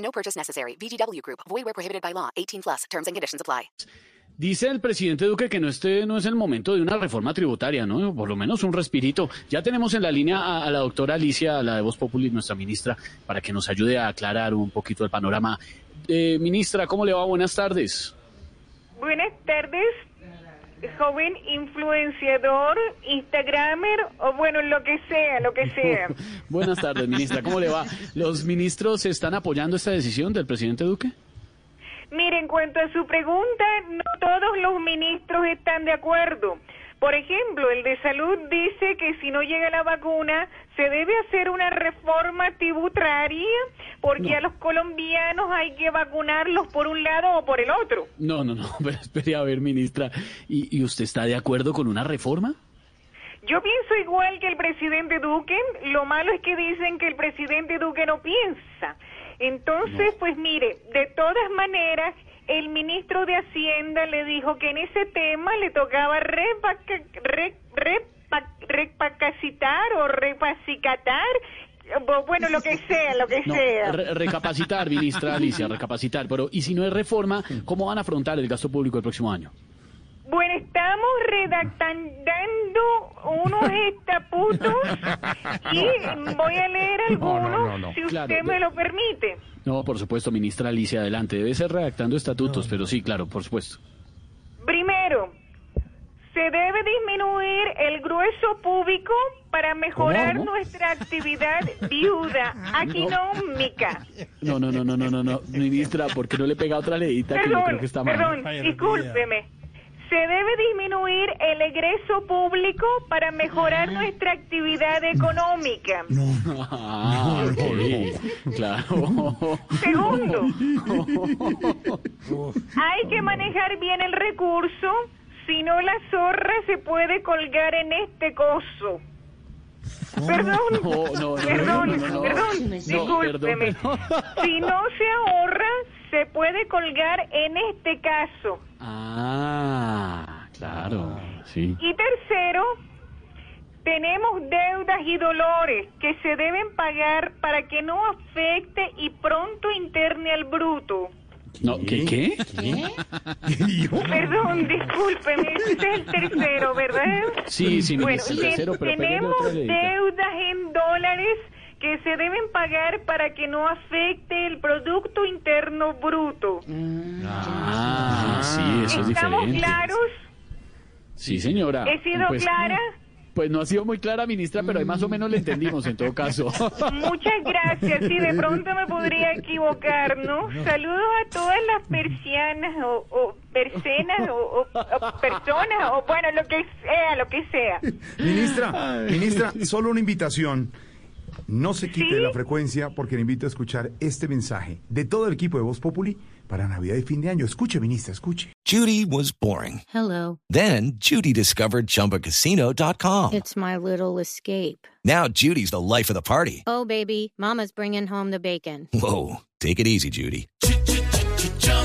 No purchase necessary. VGW Group. Void where prohibited by law. 18 plus. Terms and conditions apply. Dice el presidente Duque que no este no es el momento de una reforma tributaria, ¿no? Por lo menos un respirito. Ya tenemos en la línea a, a la doctora Alicia, a la de Voz Populi, nuestra ministra, para que nos ayude a aclarar un poquito el panorama. Eh, ministra, ¿cómo le va? Buenas tardes. Buenas tardes, joven influenciador, Instagramer o bueno, lo que sea, lo que sea. Buenas tardes, ministra. ¿Cómo le va? ¿Los ministros están apoyando esta decisión del presidente Duque? Mire, en cuanto a su pregunta, no todos los ministros están de acuerdo. Por ejemplo, el de salud dice que si no llega la vacuna, se debe hacer una reforma tributaria porque a los colombianos hay que vacunarlos por un lado o por el otro. No, no, no. Pero espere a ver, ministra. ¿Y, y usted está de acuerdo con una reforma? Yo pienso igual que el presidente Duque. Lo malo es que dicen que el presidente Duque no piensa. Entonces, pues mire, de todas maneras, el ministro de Hacienda le dijo que en ese tema le tocaba repaca- re- repa- repacacitar o repacicatar, bueno, lo que sea, lo que No, sea. re- recapacitar, ministra Alicia, recapacitar. Pero, ¿y si no es reforma, cómo van a afrontar el gasto público el próximo año? Bueno, estamos redactando unos estatutos y voy a leer algunos, si usted Claro, me lo permite. No, por supuesto, ministra Alicia, adelante. Debe ser redactando estatutos, pero sí, claro, por supuesto. Primero, disminuir el grueso público para mejorar ¿Cómo? nuestra actividad viuda económica. No, no, no, no, no, no, no. Ministra, ¿por qué no le pega otra leíta que yo creo que está mal? perdón, discúlpeme. Se debe disminuir el egreso público para mejorar nuestra actividad económica. Ah, ok, claro. Segundo, hay que manejar bien el recurso, si no la zorra se puede colgar en este coso. Perdón, No, no, no, perdón, no, perdón, discúlpeme. Si no se ahorra, se puede colgar en este caso. Ah, claro, sí. Y tercero, tenemos deudas y dolores que se deben pagar para que no afecte y pronto interne al bruto. No, ¿qué, qué? Perdón, discúlpeme, ese es el tercero, ¿verdad? Sí, sí, Bueno, y el tercero, pero tenemos deudas en dólares que se deben pagar para que no afecte el Producto Interno Bruto. Ah, sí, eso es ¿Estamos diferente. claros? Sí, señora. ¿He sido Pues- clara? Pues no ha sido muy clara, ministra, pero ahí más o menos le entendimos en todo caso. Muchas gracias. Sí, de pronto me podría equivocar, ¿no? Saludos a todas las persianas o, o persianas o, o- o personas o bueno, lo que sea, lo que sea. Ministra, ministra, solo una invitación. No se quite ¿Sí? de la frecuencia porque le invito a escuchar este mensaje de todo el equipo de Voz Populi para Navidad y fin de año. Escuche, ministra, escuche. Judy was boring. Hello. Then Judy discovered ChumbaCasino.com. It's my little escape. Now Judy's the life of the party. Oh, baby, Mama's bringing home the bacon. Whoa, take it easy, Judy.